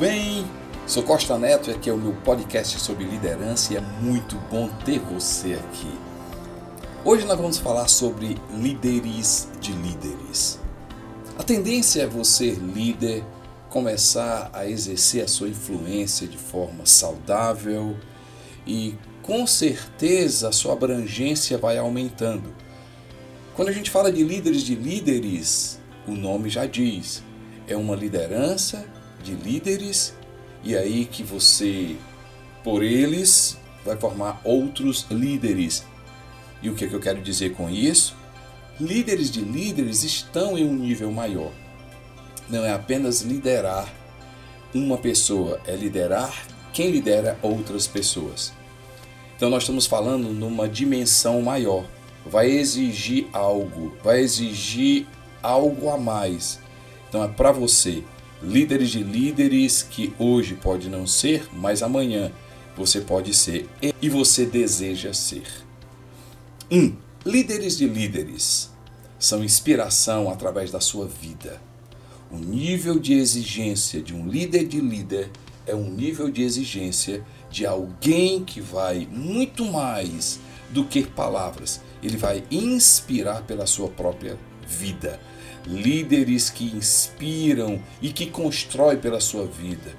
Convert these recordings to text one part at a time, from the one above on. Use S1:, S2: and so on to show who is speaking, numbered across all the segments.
S1: bem? Sou Costa Neto e aqui é o meu podcast sobre liderança e é muito bom ter você aqui. Hoje nós vamos falar sobre líderes de líderes. A tendência é você, líder, começar a exercer a sua influência de forma saudável e com certeza a sua abrangência vai aumentando. Quando a gente fala de líderes de líderes, o nome já diz, é uma liderança de líderes e aí que você, por eles, vai formar outros líderes. E o que, é que eu quero dizer com isso? Líderes de líderes estão em um nível maior. Não é apenas liderar uma pessoa, é liderar quem lidera outras pessoas. Então nós estamos falando numa dimensão maior. Vai exigir algo, vai exigir algo a mais. Então é para você líderes de líderes que hoje pode não ser, mas amanhã você pode ser e você deseja ser. 1. Um, líderes de líderes são inspiração através da sua vida. O nível de exigência de um líder de líder é um nível de exigência de alguém que vai muito mais do que palavras. Ele vai inspirar pela sua própria vida líderes que inspiram e que constroem pela sua vida,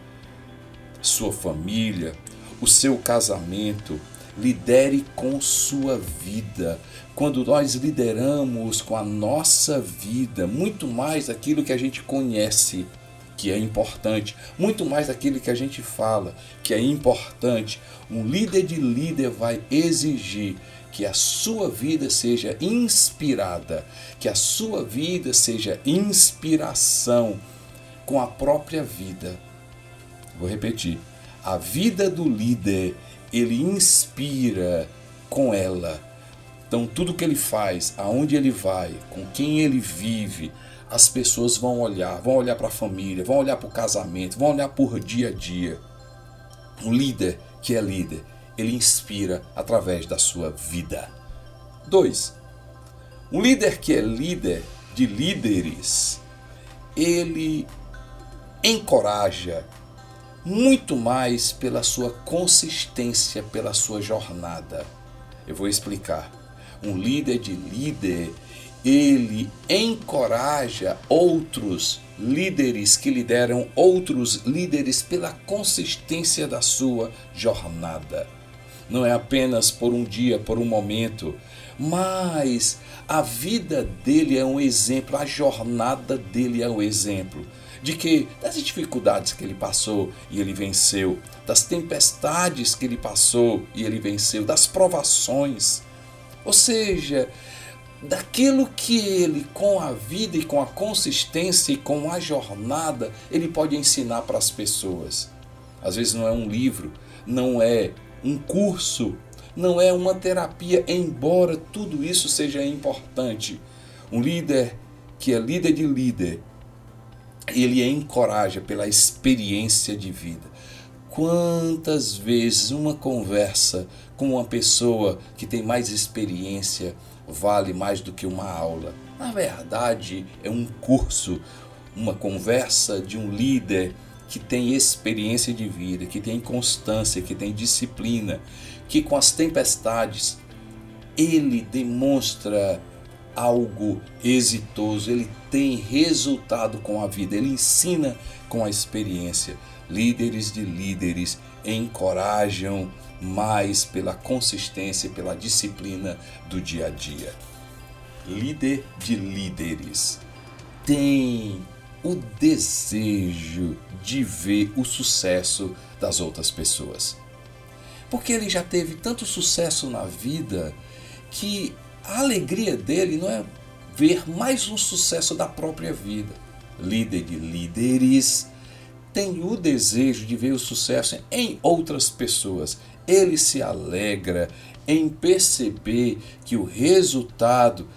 S1: sua família, o seu casamento. Lidere com sua vida. Quando nós lideramos com a nossa vida, muito mais aquilo que a gente conhece, que é importante, muito mais aquilo que a gente fala, que é importante. Um líder de líder vai exigir que a sua vida seja inspirada, que a sua vida seja inspiração com a própria vida. Vou repetir. A vida do líder, ele inspira com ela. Então, tudo que ele faz, aonde ele vai, com quem ele vive, as pessoas vão olhar, vão olhar para a família, vão olhar para o casamento, vão olhar por dia a dia. Um líder que é líder, ele inspira através da sua vida. 2. Um líder que é líder de líderes, ele encoraja muito mais pela sua consistência, pela sua jornada. Eu vou explicar. Um líder de líder, ele encoraja outros líderes que lideram outros líderes pela consistência da sua jornada não é apenas por um dia, por um momento, mas a vida dele é um exemplo, a jornada dele é um exemplo de que das dificuldades que ele passou e ele venceu, das tempestades que ele passou e ele venceu, das provações. Ou seja, daquilo que ele, com a vida e com a consistência e com a jornada, ele pode ensinar para as pessoas. Às vezes não é um livro, não é um curso, não é uma terapia, embora tudo isso seja importante. Um líder que é líder de líder, ele encoraja pela experiência de vida. Quantas vezes uma conversa com uma pessoa que tem mais experiência vale mais do que uma aula? Na verdade, é um curso, uma conversa de um líder que tem experiência de vida, que tem constância, que tem disciplina, que com as tempestades ele demonstra algo exitoso, ele tem resultado com a vida, ele ensina com a experiência. Líderes de líderes encorajam mais pela consistência, pela disciplina do dia a dia. Líder de líderes tem o desejo de ver o sucesso das outras pessoas. Porque ele já teve tanto sucesso na vida que a alegria dele não é ver mais um sucesso da própria vida. Líder de líderes tem o desejo de ver o sucesso em outras pessoas. Ele se alegra em perceber que o resultado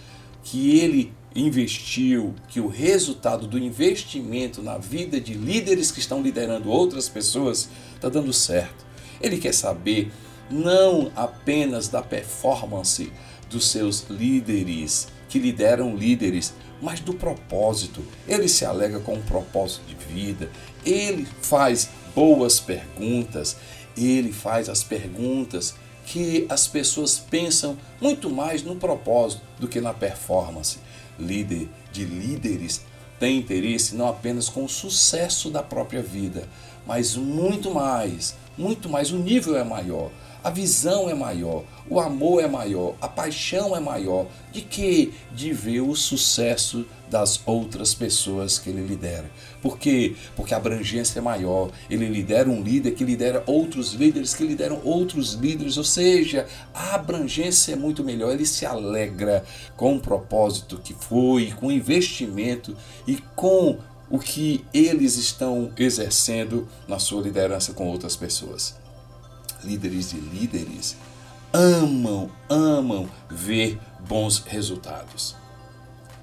S1: que ele investiu, que o resultado do investimento na vida de líderes que estão liderando outras pessoas está dando certo. Ele quer saber não apenas da performance dos seus líderes, que lideram líderes, mas do propósito. Ele se alega com um propósito de vida, ele faz boas perguntas, ele faz as perguntas que as pessoas pensam muito mais no propósito do que na performance. Líder de líderes tem interesse não apenas com o sucesso da própria vida, mas muito mais, muito mais. O nível é maior, a visão é maior, o amor é maior, a paixão é maior. De que? De ver o sucesso das outras pessoas que ele lidera. Por quê? Porque a abrangência é maior. Ele lidera um líder que lidera outros líderes que lideram outros líderes, ou seja, a abrangência é muito melhor. Ele se alegra com o propósito que foi, com o investimento e com o que eles estão exercendo na sua liderança com outras pessoas. Líderes e líderes amam, amam ver bons resultados.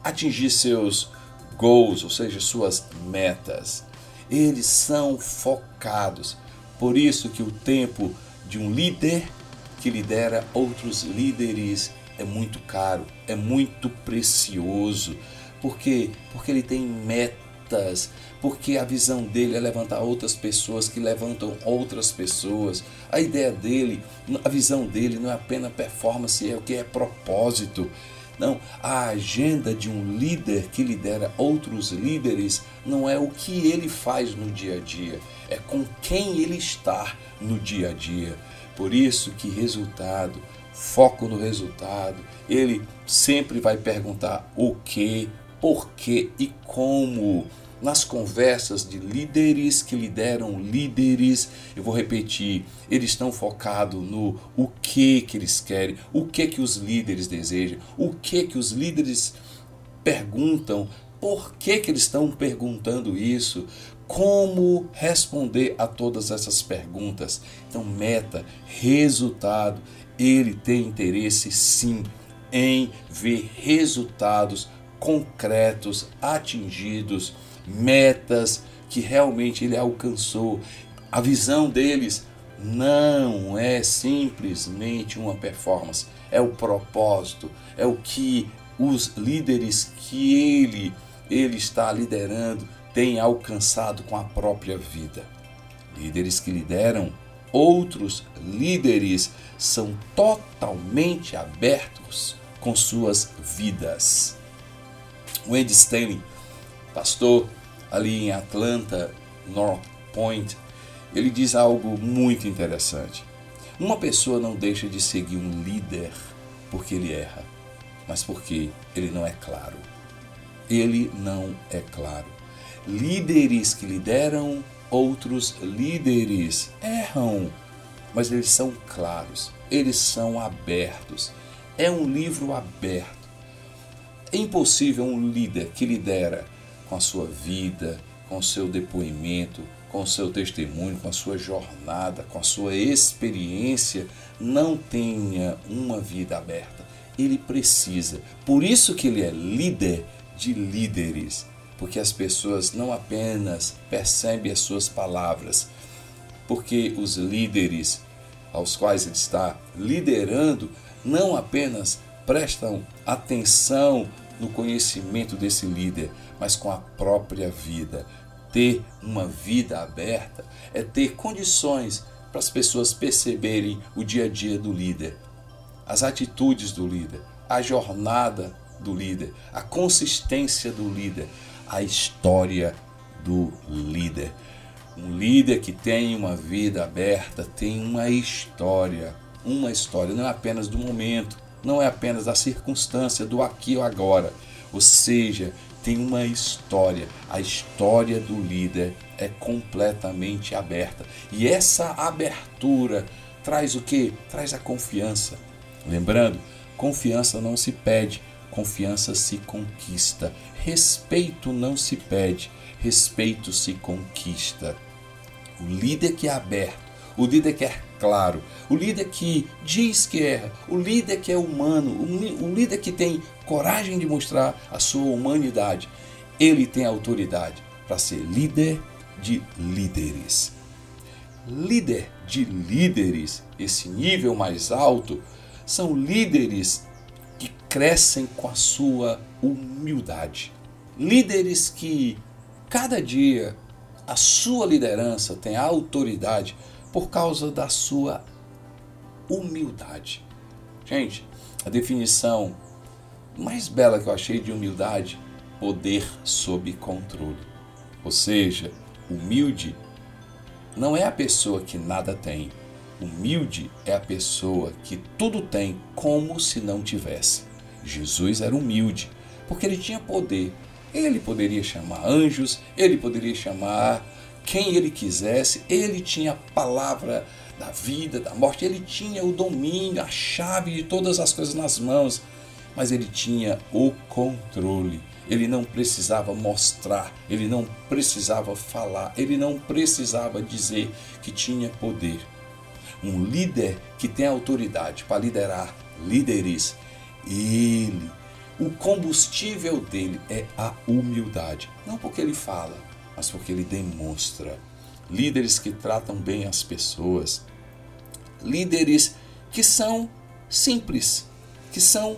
S1: Atingir seus goals, ou seja, suas metas. Eles são focados. Por isso que o tempo de um líder que lidera outros líderes é muito caro, é muito precioso. Por quê? Porque ele tem metas, porque a visão dele é levantar outras pessoas que levantam outras pessoas. A ideia dele, a visão dele não é apenas performance, é o que é propósito. Não, a agenda de um líder que lidera outros líderes não é o que ele faz no dia a dia, é com quem ele está no dia a dia. Por isso que resultado, foco no resultado, ele sempre vai perguntar o que, por que e como nas conversas de líderes que lideram líderes, eu vou repetir, eles estão focados no o que que eles querem, o que que os líderes desejam, o que que os líderes perguntam, por que que eles estão perguntando isso, como responder a todas essas perguntas. Então, meta, resultado, ele tem interesse sim em ver resultados concretos atingidos metas que realmente ele alcançou. A visão deles não é simplesmente uma performance, é o propósito, é o que os líderes que ele ele está liderando têm alcançado com a própria vida. Líderes que lideram outros líderes são totalmente abertos com suas vidas. Wendy Stanley pastor ali em Atlanta, North Point, ele diz algo muito interessante. Uma pessoa não deixa de seguir um líder porque ele erra, mas porque ele não é claro. Ele não é claro. Líderes que lideram outros líderes erram, mas eles são claros, eles são abertos. É um livro aberto. É impossível um líder que lidera com a sua vida, com o seu depoimento, com o seu testemunho, com a sua jornada, com a sua experiência, não tenha uma vida aberta. Ele precisa. Por isso que ele é líder de líderes, porque as pessoas não apenas percebem as suas palavras, porque os líderes aos quais ele está liderando não apenas prestam atenção no conhecimento desse líder, mas com a própria vida. Ter uma vida aberta é ter condições para as pessoas perceberem o dia a dia do líder, as atitudes do líder, a jornada do líder, a consistência do líder, a história do líder. Um líder que tem uma vida aberta tem uma história, uma história, não é apenas do momento, não é apenas da circunstância, do aqui ou agora. Ou seja, tem uma história. A história do líder é completamente aberta. E essa abertura traz o que? Traz a confiança. Lembrando, confiança não se pede, confiança se conquista. Respeito não se pede, respeito se conquista. O líder que é aberto o líder que é claro, o líder que diz que erra, o líder que é humano, o líder que tem coragem de mostrar a sua humanidade, ele tem autoridade para ser líder de líderes. Líder de líderes, esse nível mais alto, são líderes que crescem com a sua humildade. Líderes que cada dia a sua liderança tem autoridade por causa da sua humildade. Gente, a definição mais bela que eu achei de humildade, poder sob controle. Ou seja, humilde não é a pessoa que nada tem. Humilde é a pessoa que tudo tem como se não tivesse. Jesus era humilde, porque ele tinha poder. Ele poderia chamar anjos, ele poderia chamar quem ele quisesse, ele tinha a palavra da vida, da morte, ele tinha o domínio, a chave de todas as coisas nas mãos, mas ele tinha o controle. Ele não precisava mostrar, ele não precisava falar, ele não precisava dizer que tinha poder. Um líder que tem autoridade para liderar líderes, ele, o combustível dele é a humildade. Não porque ele fala, mas porque ele demonstra. Líderes que tratam bem as pessoas, líderes que são simples, que são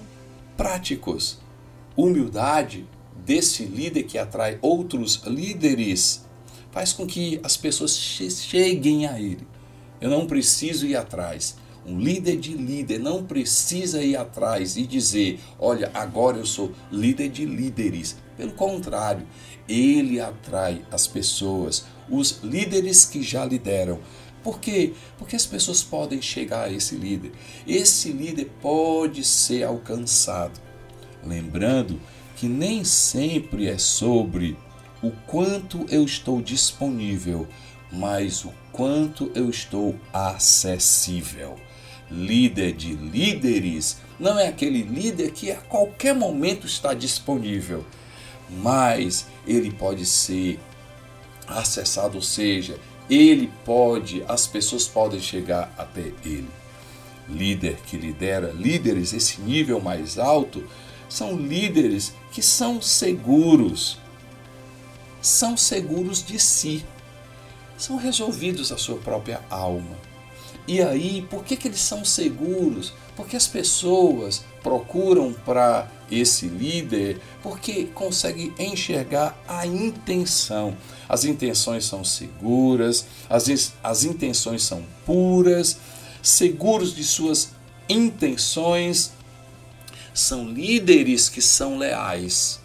S1: práticos. Humildade desse líder que atrai outros líderes faz com que as pessoas cheguem a ele. Eu não preciso ir atrás. Um líder de líder não precisa ir atrás e dizer: Olha, agora eu sou líder de líderes. Pelo contrário, ele atrai as pessoas, os líderes que já lideram, por quê? Porque as pessoas podem chegar a esse líder. Esse líder pode ser alcançado. Lembrando que nem sempre é sobre o quanto eu estou disponível, mas o quanto eu estou acessível. Líder de líderes não é aquele líder que a qualquer momento está disponível, mas ele pode ser acessado, ou seja, ele pode, as pessoas podem chegar até ele. Líder que lidera, líderes esse nível mais alto, são líderes que são seguros. São seguros de si. São resolvidos a sua própria alma. E aí, por que, que eles são seguros? Porque as pessoas procuram para esse líder porque conseguem enxergar a intenção. As intenções são seguras, as, as intenções são puras, seguros de suas intenções. São líderes que são leais.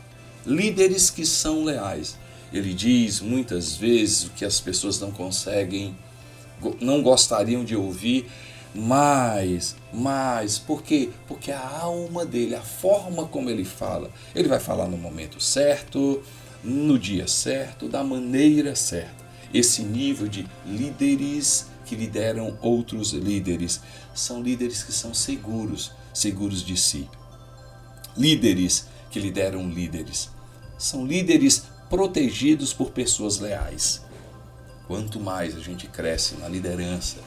S1: Líderes que são leais. Ele diz muitas vezes o que as pessoas não conseguem, não gostariam de ouvir, mas, mas, por quê? Porque a alma dele, a forma como ele fala, ele vai falar no momento certo, no dia certo, da maneira certa. Esse nível de líderes que lideram outros líderes são líderes que são seguros, seguros de si. Líderes que lideram líderes são líderes protegidos por pessoas leais. Quanto mais a gente cresce na liderança,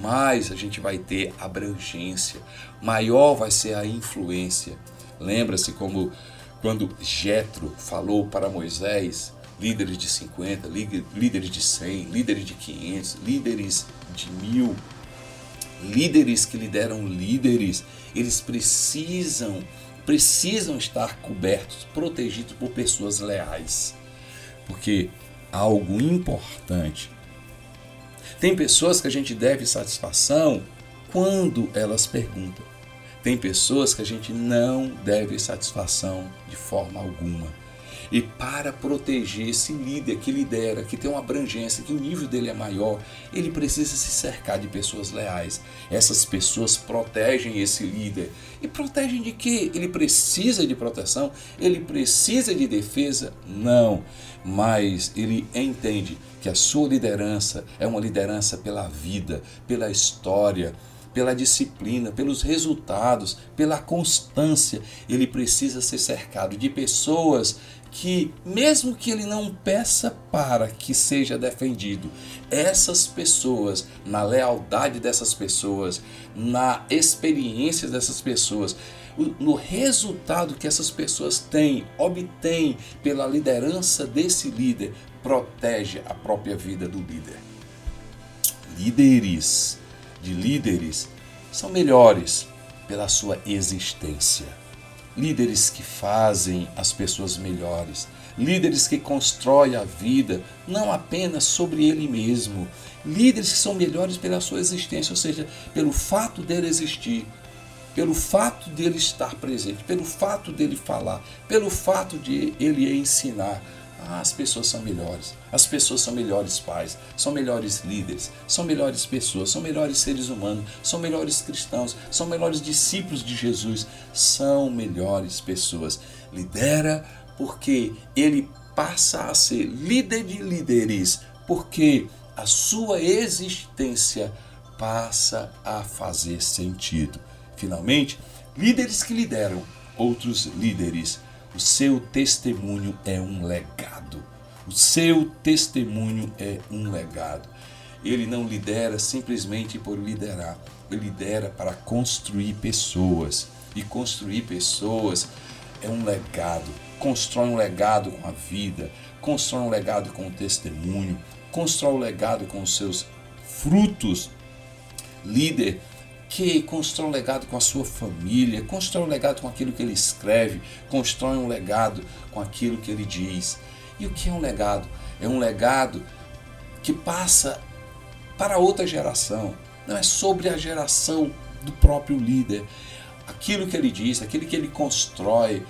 S1: mais a gente vai ter abrangência, maior vai ser a influência. Lembra-se como quando Jetro falou para Moisés, líderes de 50, líderes de 100, líderes de 500, líderes de mil, líderes que lideram líderes, eles precisam precisam estar cobertos, protegidos por pessoas leais. Porque algo importante tem pessoas que a gente deve satisfação quando elas perguntam. Tem pessoas que a gente não deve satisfação de forma alguma. E para proteger esse líder que lidera, que tem uma abrangência, que o nível dele é maior, ele precisa se cercar de pessoas leais. Essas pessoas protegem esse líder. E protegem de quê? Ele precisa de proteção? Ele precisa de defesa? Não. Mas ele entende que a sua liderança é uma liderança pela vida, pela história, pela disciplina, pelos resultados, pela constância. Ele precisa ser cercado de pessoas que, mesmo que ele não peça para que seja defendido, essas pessoas, na lealdade dessas pessoas, na experiência dessas pessoas, no resultado que essas pessoas têm, obtêm pela liderança desse líder, protege a própria vida do líder. Líderes de líderes são melhores pela sua existência. líderes que fazem as pessoas melhores, líderes que constroem a vida não apenas sobre ele mesmo, líderes que são melhores pela sua existência, ou seja, pelo fato dele existir, pelo fato dele estar presente, pelo fato dele falar, pelo fato de ele ensinar. Ah, as pessoas são melhores. As pessoas são melhores pais, são melhores líderes, são melhores pessoas, são melhores seres humanos, são melhores cristãos, são melhores discípulos de Jesus, são melhores pessoas. Lidera porque ele passa a ser líder de líderes, porque a sua existência passa a fazer sentido. Finalmente, líderes que lideram outros líderes o seu testemunho é um legado. O seu testemunho é um legado. Ele não lidera simplesmente por liderar, ele lidera para construir pessoas. E construir pessoas é um legado. Constrói um legado com a vida, constrói um legado com o testemunho, constrói um legado com os seus frutos. Líder que constrói um legado com a sua família, constrói um legado com aquilo que ele escreve, constrói um legado com aquilo que ele diz. E o que é um legado? É um legado que passa para outra geração. Não é sobre a geração do próprio líder. Aquilo que ele diz, aquilo que ele constrói,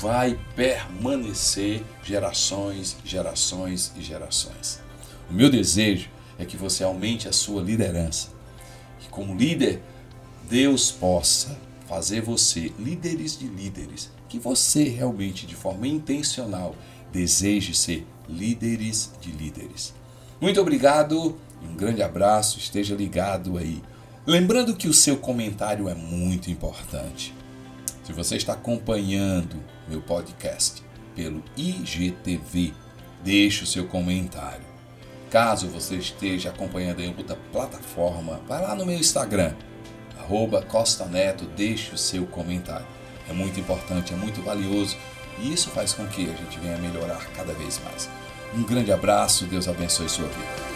S1: vai permanecer gerações, gerações e gerações. O meu desejo é que você aumente a sua liderança. E como líder, Deus possa fazer você líderes de líderes, que você realmente, de forma intencional, deseje ser líderes de líderes. Muito obrigado um grande abraço, esteja ligado aí. Lembrando que o seu comentário é muito importante. Se você está acompanhando meu podcast pelo IGTV, deixe o seu comentário. Caso você esteja acompanhando em outra plataforma, vai lá no meu Instagram, arroba Costa Neto, deixe o seu comentário. É muito importante, é muito valioso e isso faz com que a gente venha melhorar cada vez mais. Um grande abraço, Deus abençoe sua vida.